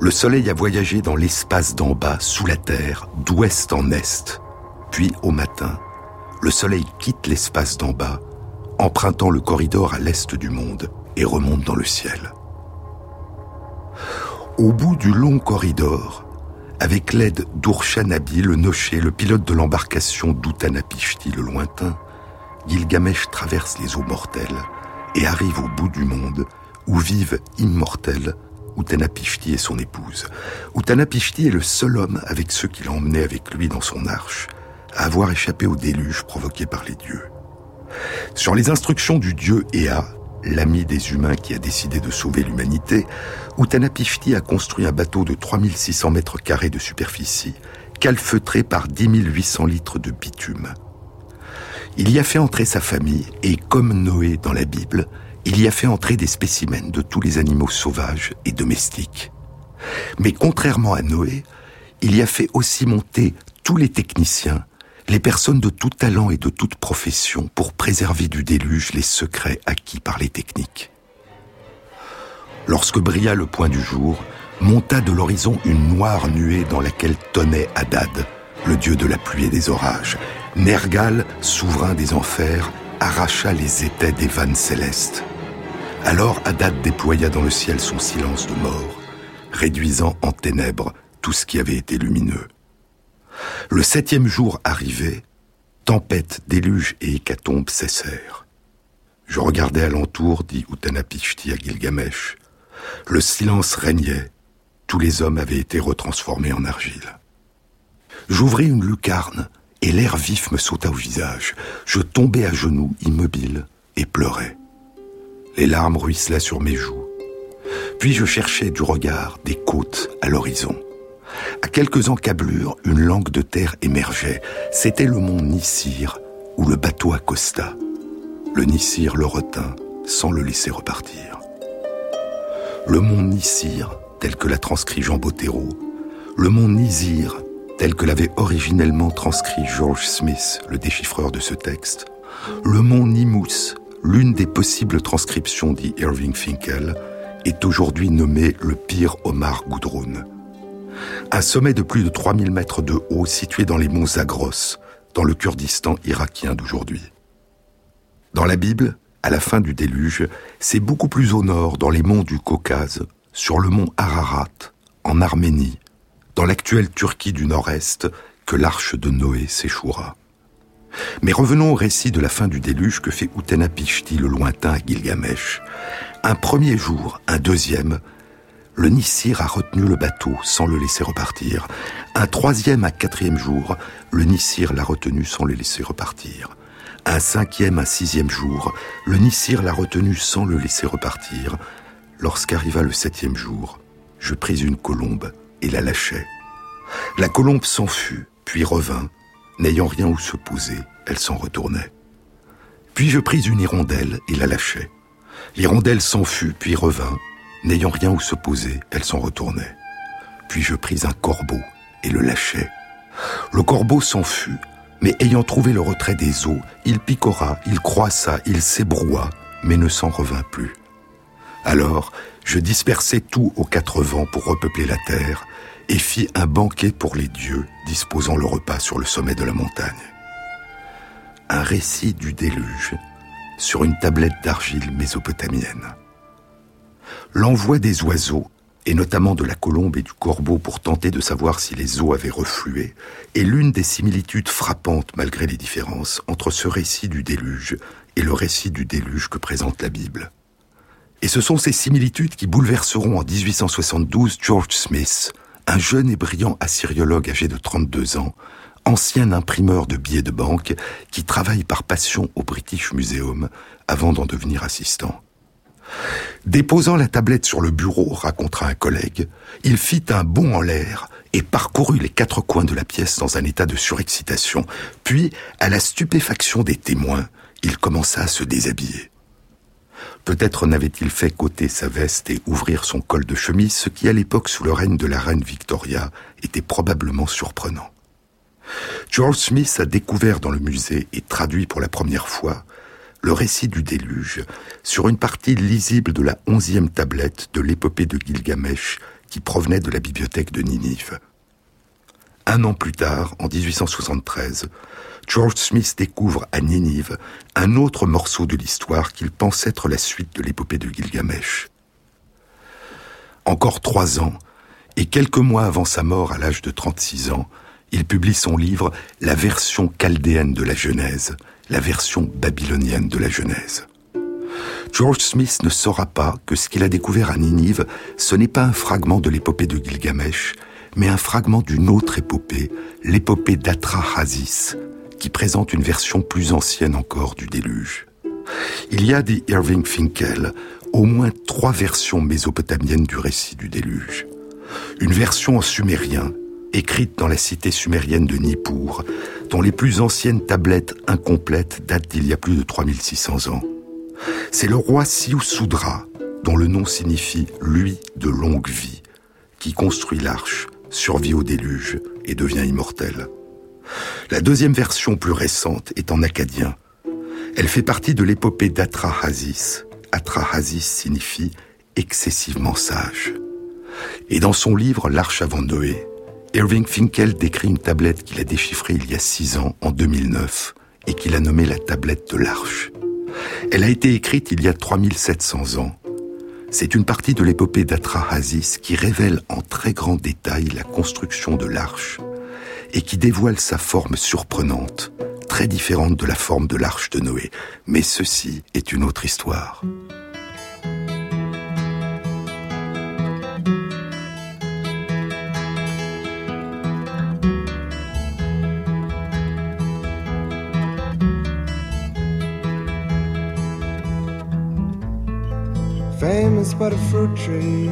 le soleil a voyagé dans l'espace d'en bas, sous la Terre, d'ouest en est. Puis, au matin, le soleil quitte l'espace d'en bas, empruntant le corridor à l'est du monde et remonte dans le ciel. Au bout du long corridor, avec l'aide d'Urshanabi, le nocher, le pilote de l'embarcation d'Utanapishti le lointain, Gilgamesh traverse les eaux mortelles et arrive au bout du monde où vivent immortels Utanapishti et son épouse. Utanapishti est le seul homme avec ceux qu'il a emmenés avec lui dans son arche à avoir échappé au déluge provoqué par les dieux. Sur les instructions du dieu Ea, l'ami des humains qui a décidé de sauver l'humanité, Utanapishti a construit un bateau de 3600 mètres carrés de superficie, calfeutré par 10 800 litres de bitume. Il y a fait entrer sa famille et, comme Noé dans la Bible, il y a fait entrer des spécimens de tous les animaux sauvages et domestiques. Mais contrairement à Noé, il y a fait aussi monter tous les techniciens, les personnes de tout talent et de toute profession pour préserver du déluge les secrets acquis par les techniques. Lorsque brilla le point du jour, monta de l'horizon une noire nuée dans laquelle tonnait Hadad, le dieu de la pluie et des orages. Nergal, souverain des enfers, arracha les épais des vannes célestes. Alors Hadad déploya dans le ciel son silence de mort, réduisant en ténèbres tout ce qui avait été lumineux. Le septième jour arrivé, tempête, déluge et hécatombe cessèrent. Je regardais alentour, dit Utanapishti à Gilgamesh. Le silence régnait. Tous les hommes avaient été retransformés en argile. J'ouvris une lucarne et l'air vif me sauta au visage. Je tombai à genoux, immobile, et pleurais. Les larmes ruisselaient sur mes joues. Puis je cherchais du regard des côtes à l'horizon. À quelques encablures, une langue de terre émergeait. C'était le mont Nissir, où le bateau accosta. Le Nissir le retint, sans le laisser repartir. Le mont Nissir, tel que l'a transcrit Jean Bottero, le mont Nizir, tel que l'avait originellement transcrit George Smith, le déchiffreur de ce texte, le mont Nimous, l'une des possibles transcriptions dit Irving Finkel, est aujourd'hui nommé le pire Omar Goudroun. Un sommet de plus de 3000 mètres de haut situé dans les monts Zagros, dans le Kurdistan irakien d'aujourd'hui. Dans la Bible, à la fin du déluge, c'est beaucoup plus au nord, dans les monts du Caucase, sur le mont Ararat, en Arménie, dans l'actuelle Turquie du Nord-Est, que l'arche de Noé s'échouera. Mais revenons au récit de la fin du déluge que fait Utanapishti le lointain Gilgamesh. Un premier jour, un deuxième, le Nissir a retenu le bateau sans le laisser repartir. Un troisième, un quatrième jour, le Nissir l'a retenu sans le laisser repartir. Un cinquième, un sixième jour, le Nissir l'a retenu sans le laisser repartir. Lorsqu'arriva le septième jour, je pris une colombe et la lâchai. La colombe s'en fut, puis revint. N'ayant rien où se poser, elle s'en retournait. Puis je pris une hirondelle et la lâchai. L'hirondelle s'en fut, puis revint. N'ayant rien où se poser, elle s'en retournait. Puis je pris un corbeau et le lâchai. Le corbeau s'en fut, mais ayant trouvé le retrait des eaux, il picora, il croissa, il s'ébroua, mais ne s'en revint plus. Alors, je dispersai tout aux quatre vents pour repeupler la terre, et fis un banquet pour les dieux, disposant le repas sur le sommet de la montagne. Un récit du déluge sur une tablette d'argile mésopotamienne. L'envoi des oiseaux, et notamment de la colombe et du corbeau pour tenter de savoir si les eaux avaient reflué, est l'une des similitudes frappantes malgré les différences entre ce récit du déluge et le récit du déluge que présente la Bible. Et ce sont ces similitudes qui bouleverseront en 1872 George Smith, un jeune et brillant assyriologue âgé de 32 ans, ancien imprimeur de billets de banque qui travaille par passion au British Museum avant d'en devenir assistant. Déposant la tablette sur le bureau, racontera un collègue, il fit un bond en l'air et parcourut les quatre coins de la pièce dans un état de surexcitation. Puis, à la stupéfaction des témoins, il commença à se déshabiller. Peut-être n'avait-il fait côter sa veste et ouvrir son col de chemise, ce qui à l'époque, sous le règne de la reine Victoria, était probablement surprenant. George Smith a découvert dans le musée et traduit pour la première fois le récit du déluge sur une partie lisible de la onzième tablette de l'épopée de Gilgamesh qui provenait de la bibliothèque de Ninive. Un an plus tard, en 1873, George Smith découvre à Ninive un autre morceau de l'histoire qu'il pense être la suite de l'épopée de Gilgamesh. Encore trois ans, et quelques mois avant sa mort à l'âge de 36 ans, il publie son livre La version chaldéenne de la Genèse, la version babylonienne de la Genèse. George Smith ne saura pas que ce qu'il a découvert à Ninive, ce n'est pas un fragment de l'épopée de Gilgamesh, mais un fragment d'une autre épopée, l'épopée d'Atrahasis, qui présente une version plus ancienne encore du déluge. Il y a, dit Irving Finkel, au moins trois versions mésopotamiennes du récit du déluge. Une version en sumérien, écrite dans la cité sumérienne de Nippur, dont les plus anciennes tablettes incomplètes datent d'il y a plus de 3600 ans. C'est le roi Siusudra, dont le nom signifie lui de longue vie, qui construit l'arche, survit au déluge et devient immortel. La deuxième version plus récente est en acadien. Elle fait partie de l'épopée d'Atrahasis. Atrahasis signifie excessivement sage. Et dans son livre L'Arche avant Noé, Irving Finkel décrit une tablette qu'il a déchiffrée il y a six ans, en 2009, et qu'il a nommée la tablette de l'Arche. Elle a été écrite il y a 3700 ans. C'est une partie de l'épopée d'Atrahasis qui révèle en très grand détail la construction de l'arche et qui dévoile sa forme surprenante, très différente de la forme de l'arche de Noé. Mais ceci est une autre histoire. Famous but a fruit tree,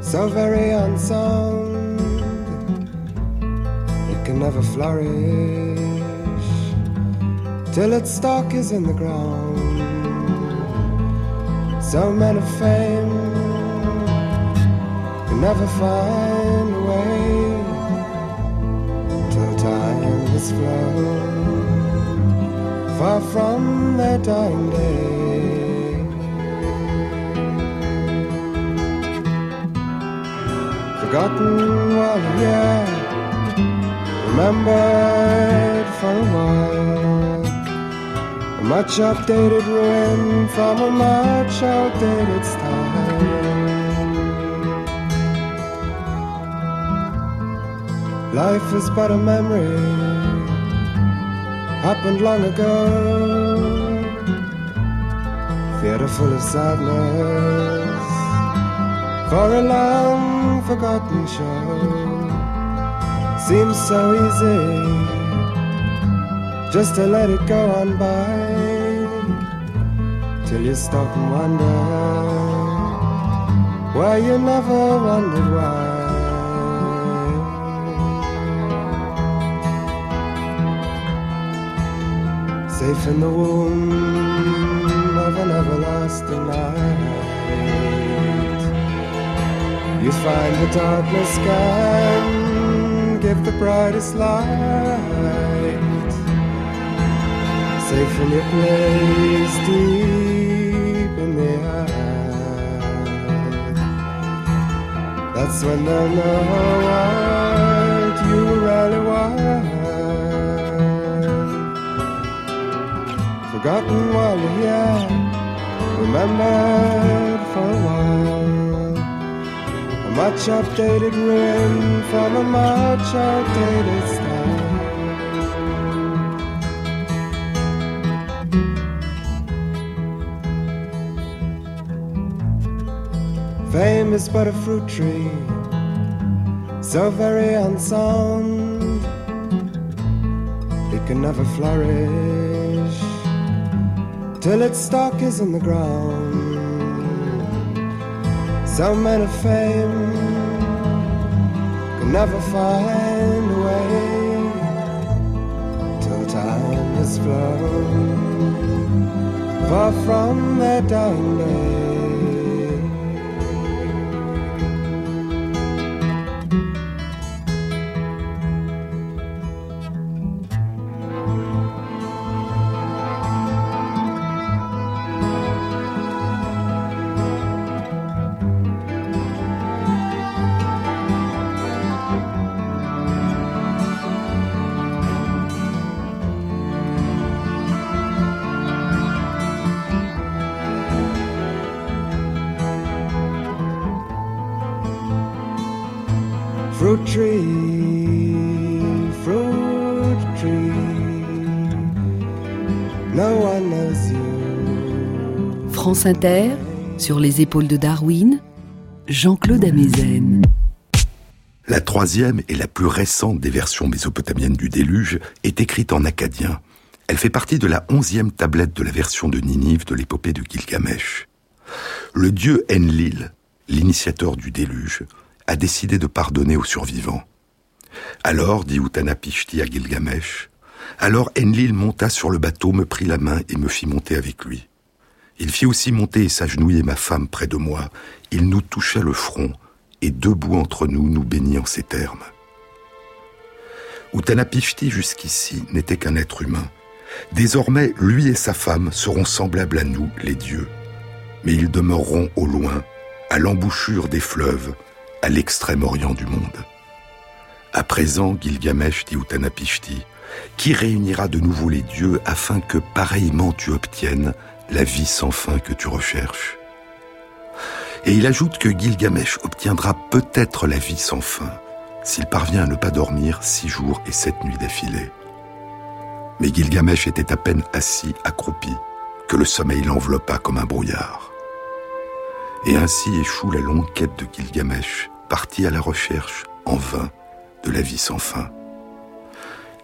so very unsound, it can never flourish till its stalk is in the ground. So men of fame can never find a way till time is flown far from their dying day. Forgotten while yet remembered for a while. A much updated ruin from a much outdated style. Life is but a memory, happened long ago. Theater full of sadness for a long forgotten show. Seems so easy just to let it go on by till you stop and wonder why you never wondered why. Safe in the womb of an everlasting night you find the darkness can give the brightest light. Safe in your place deep in the earth. That's when they'll know what you really want. Forgotten while you're here, remembered much updated rim from a much outdated style. Fame is but a fruit tree, so very unsound, it can never flourish till its stalk is in the ground. Some men of fame never find a way till time has flown far from their dying day. Inter, sur les épaules de Darwin, Jean-Claude Amezen. La troisième et la plus récente des versions mésopotamiennes du déluge est écrite en acadien. Elle fait partie de la onzième tablette de la version de Ninive de l'épopée de Gilgamesh. Le dieu Enlil, l'initiateur du déluge, a décidé de pardonner aux survivants. Alors, dit Utanapishti à Gilgamesh, alors Enlil monta sur le bateau, me prit la main et me fit monter avec lui. Il fit aussi monter et s'agenouiller ma femme près de moi. Il nous toucha le front, et debout entre nous, nous bénit en ces termes. Utanapishti jusqu'ici n'était qu'un être humain. Désormais, lui et sa femme seront semblables à nous, les dieux. Mais ils demeureront au loin, à l'embouchure des fleuves, à l'extrême orient du monde. À présent, Gilgamesh dit Utanapishti, qui réunira de nouveau les dieux afin que pareillement tu obtiennes la vie sans fin que tu recherches Et il ajoute que Gilgamesh obtiendra peut-être la vie sans fin s'il parvient à ne pas dormir six jours et sept nuits d'affilée. Mais Gilgamesh était à peine assis, accroupi, que le sommeil l'enveloppa comme un brouillard. Et ainsi échoue la longue quête de Gilgamesh, parti à la recherche, en vain, de la vie sans fin.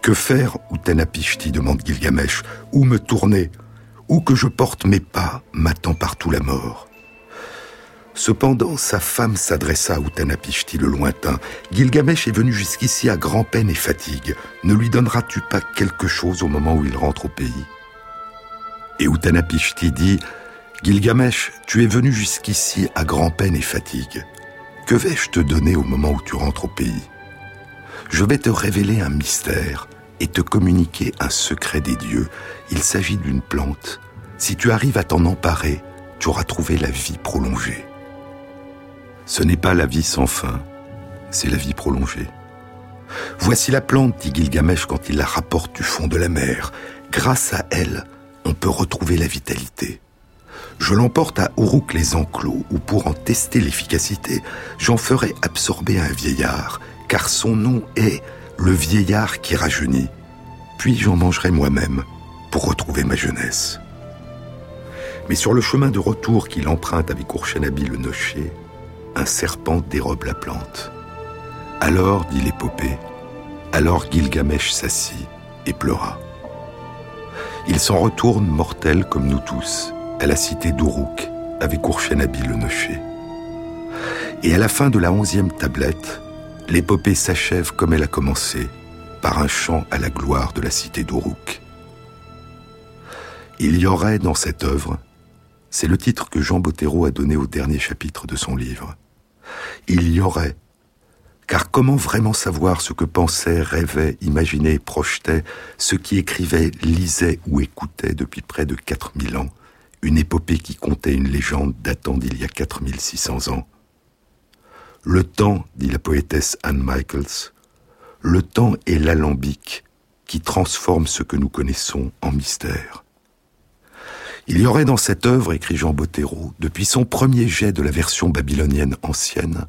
Que faire, Utanapishti demande Gilgamesh, où me tourner, où que je porte mes pas, m'attend partout la mort. Cependant, sa femme s'adressa à Utanapishti le lointain. Gilgamesh est venu jusqu'ici à grand-peine et fatigue. Ne lui donneras-tu pas quelque chose au moment où il rentre au pays? Et Utanapishti dit Gilgamesh, tu es venu jusqu'ici à grand-peine et fatigue. Que vais-je te donner au moment où tu rentres au pays? Je vais te révéler un mystère et te communiquer un secret des dieux. Il s'agit d'une plante. Si tu arrives à t'en emparer, tu auras trouvé la vie prolongée. Ce n'est pas la vie sans fin, c'est la vie prolongée. Voici la plante, dit Gilgamesh quand il la rapporte du fond de la mer. Grâce à elle, on peut retrouver la vitalité. Je l'emporte à Uruk les enclos, où pour en tester l'efficacité, j'en ferai absorber un vieillard, car son nom est le vieillard qui rajeunit. Puis j'en mangerai moi-même pour retrouver ma jeunesse. Mais sur le chemin de retour qu'il emprunte avec Urshanabi le nocher, un serpent dérobe la plante. Alors, dit l'épopée, alors Gilgamesh s'assit et pleura. Il s'en retourne mortel comme nous tous, à la cité d'Uruk, avec Urshanabi le nocher. Et à la fin de la onzième tablette, l'épopée s'achève comme elle a commencé, par un chant à la gloire de la cité d'Uruk. Il y aurait dans cette œuvre, c'est le titre que Jean Bottero a donné au dernier chapitre de son livre, il y aurait. Car comment vraiment savoir ce que pensaient, rêvaient, imaginaient, projetaient ceux qui écrivaient, lisaient ou écoutaient depuis près de 4000 ans une épopée qui comptait une légende datant d'il y a 4600 ans? Le temps, dit la poétesse Anne Michaels, le temps est l'alambic qui transforme ce que nous connaissons en mystère. Il y aurait dans cette œuvre, écrit Jean Bottero, depuis son premier jet de la version babylonienne ancienne,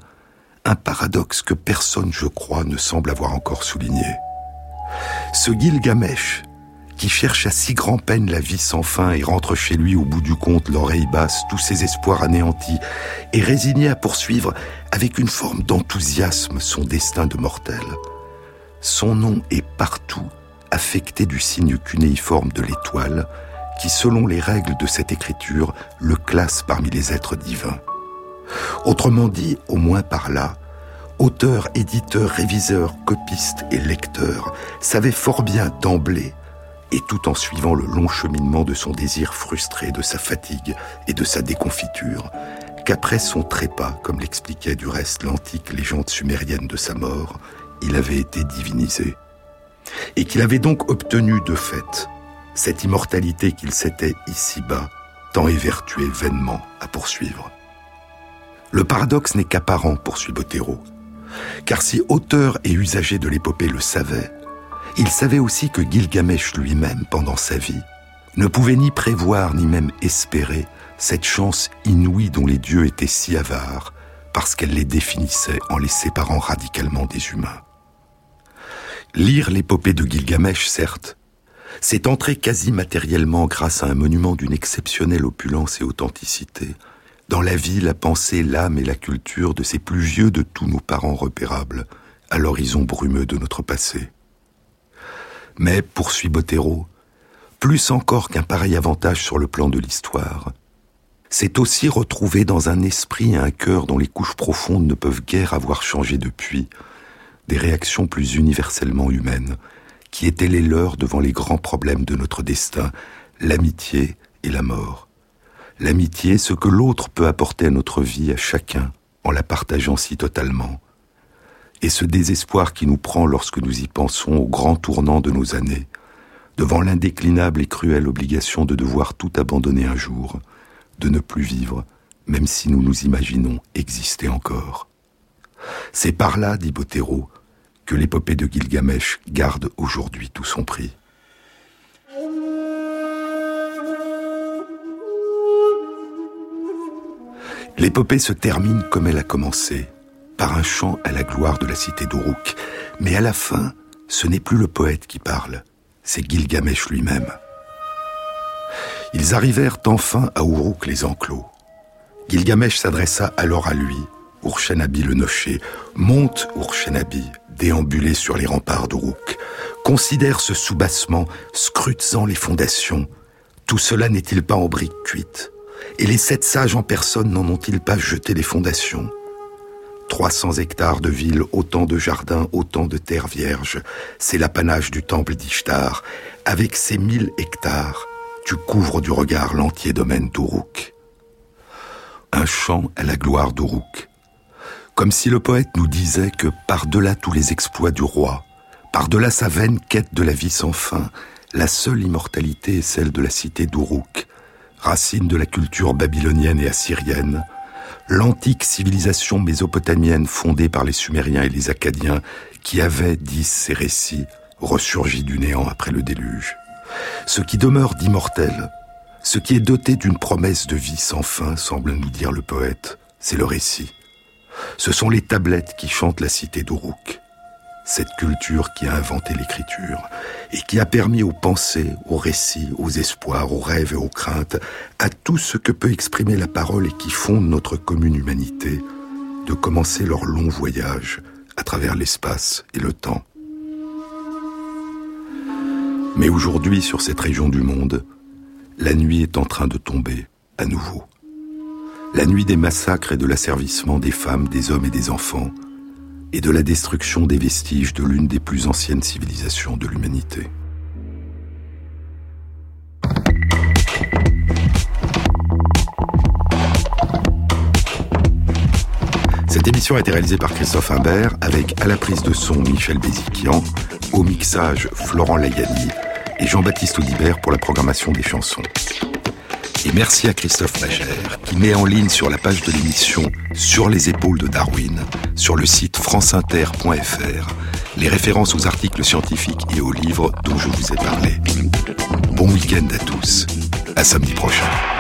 un paradoxe que personne, je crois, ne semble avoir encore souligné. Ce Gilgamesh, cherche à si grand-peine la vie sans fin et rentre chez lui au bout du compte l'oreille basse, tous ses espoirs anéantis, et résigné à poursuivre avec une forme d'enthousiasme son destin de mortel. Son nom est partout affecté du signe cunéiforme de l'étoile, qui, selon les règles de cette écriture, le classe parmi les êtres divins. Autrement dit, au moins par là, auteur, éditeur, réviseur, copiste et lecteur savait fort bien d'emblée, et tout en suivant le long cheminement de son désir frustré, de sa fatigue et de sa déconfiture, qu'après son trépas, comme l'expliquait du reste l'antique légende sumérienne de sa mort, il avait été divinisé. Et qu'il avait donc obtenu de fait cette immortalité qu'il s'était ici-bas tant évertué vainement à poursuivre. Le paradoxe n'est qu'apparent, poursuit Bottero, car si auteur et usager de l'épopée le savait, il savait aussi que Gilgamesh lui-même, pendant sa vie, ne pouvait ni prévoir ni même espérer cette chance inouïe dont les dieux étaient si avares parce qu'elle les définissait en les séparant radicalement des humains. Lire l'épopée de Gilgamesh, certes, c'est entrer quasi matériellement grâce à un monument d'une exceptionnelle opulence et authenticité, dans la vie, la pensée, l'âme et la culture de ces plus vieux de tous nos parents repérables, à l'horizon brumeux de notre passé. Mais, poursuit Bottero, plus encore qu'un pareil avantage sur le plan de l'histoire, c'est aussi retrouver dans un esprit et un cœur dont les couches profondes ne peuvent guère avoir changé depuis, des réactions plus universellement humaines, qui étaient les leurs devant les grands problèmes de notre destin, l'amitié et la mort. L'amitié, ce que l'autre peut apporter à notre vie, à chacun, en la partageant si totalement. Et ce désespoir qui nous prend lorsque nous y pensons au grand tournant de nos années, devant l'indéclinable et cruelle obligation de devoir tout abandonner un jour, de ne plus vivre, même si nous nous imaginons exister encore. C'est par là, dit Bottero, que l'épopée de Gilgamesh garde aujourd'hui tout son prix. L'épopée se termine comme elle a commencé, par un chant à la gloire de la cité d'Uruk, mais à la fin, ce n'est plus le poète qui parle, c'est Gilgamesh lui-même. Ils arrivèrent enfin à Uruk les enclos. Gilgamesh s'adressa alors à lui, Urshanabi le nocher. Monte, Urshanabi, déambulé sur les remparts d'Uruk. Considère ce soubassement, scrutant les fondations. Tout cela n'est-il pas en briques cuites? Et les sept sages en personne n'en ont-ils pas jeté les fondations? 300 hectares de ville, autant de jardins, autant de terres vierges. C'est l'apanage du temple d'Ishtar. Avec ces mille hectares, tu couvres du regard l'entier domaine d'Uruk. Un chant à la gloire d'Uruk. Comme si le poète nous disait que par-delà tous les exploits du roi, par-delà sa vaine quête de la vie sans fin, la seule immortalité est celle de la cité d'Uruk, racine de la culture babylonienne et assyrienne, l'antique civilisation mésopotamienne fondée par les Sumériens et les Acadiens qui avaient, disent ces récits, ressurgi du néant après le déluge. Ce qui demeure d'immortel, ce qui est doté d'une promesse de vie sans fin, semble nous dire le poète, c'est le récit. Ce sont les tablettes qui chantent la cité d'Uruk, cette culture qui a inventé l'écriture et qui a permis aux pensées, aux récits, aux espoirs, aux rêves et aux craintes, à tout ce que peut exprimer la parole et qui fonde notre commune humanité, de commencer leur long voyage à travers l'espace et le temps. Mais aujourd'hui, sur cette région du monde, la nuit est en train de tomber à nouveau. La nuit des massacres et de l'asservissement des femmes, des hommes et des enfants, et de la destruction des vestiges de l'une des plus anciennes civilisations de l'humanité. Cette émission a été réalisée par Christophe Imbert avec à la prise de son Michel Béziquian, au mixage Florent Layani et Jean-Baptiste Audibert pour la programmation des chansons. Et merci à Christophe Magère qui met en ligne sur la page de l'émission Sur les épaules de Darwin, sur le site franceinter.fr, les références aux articles scientifiques et aux livres dont je vous ai parlé. Bon week-end à tous. À samedi prochain.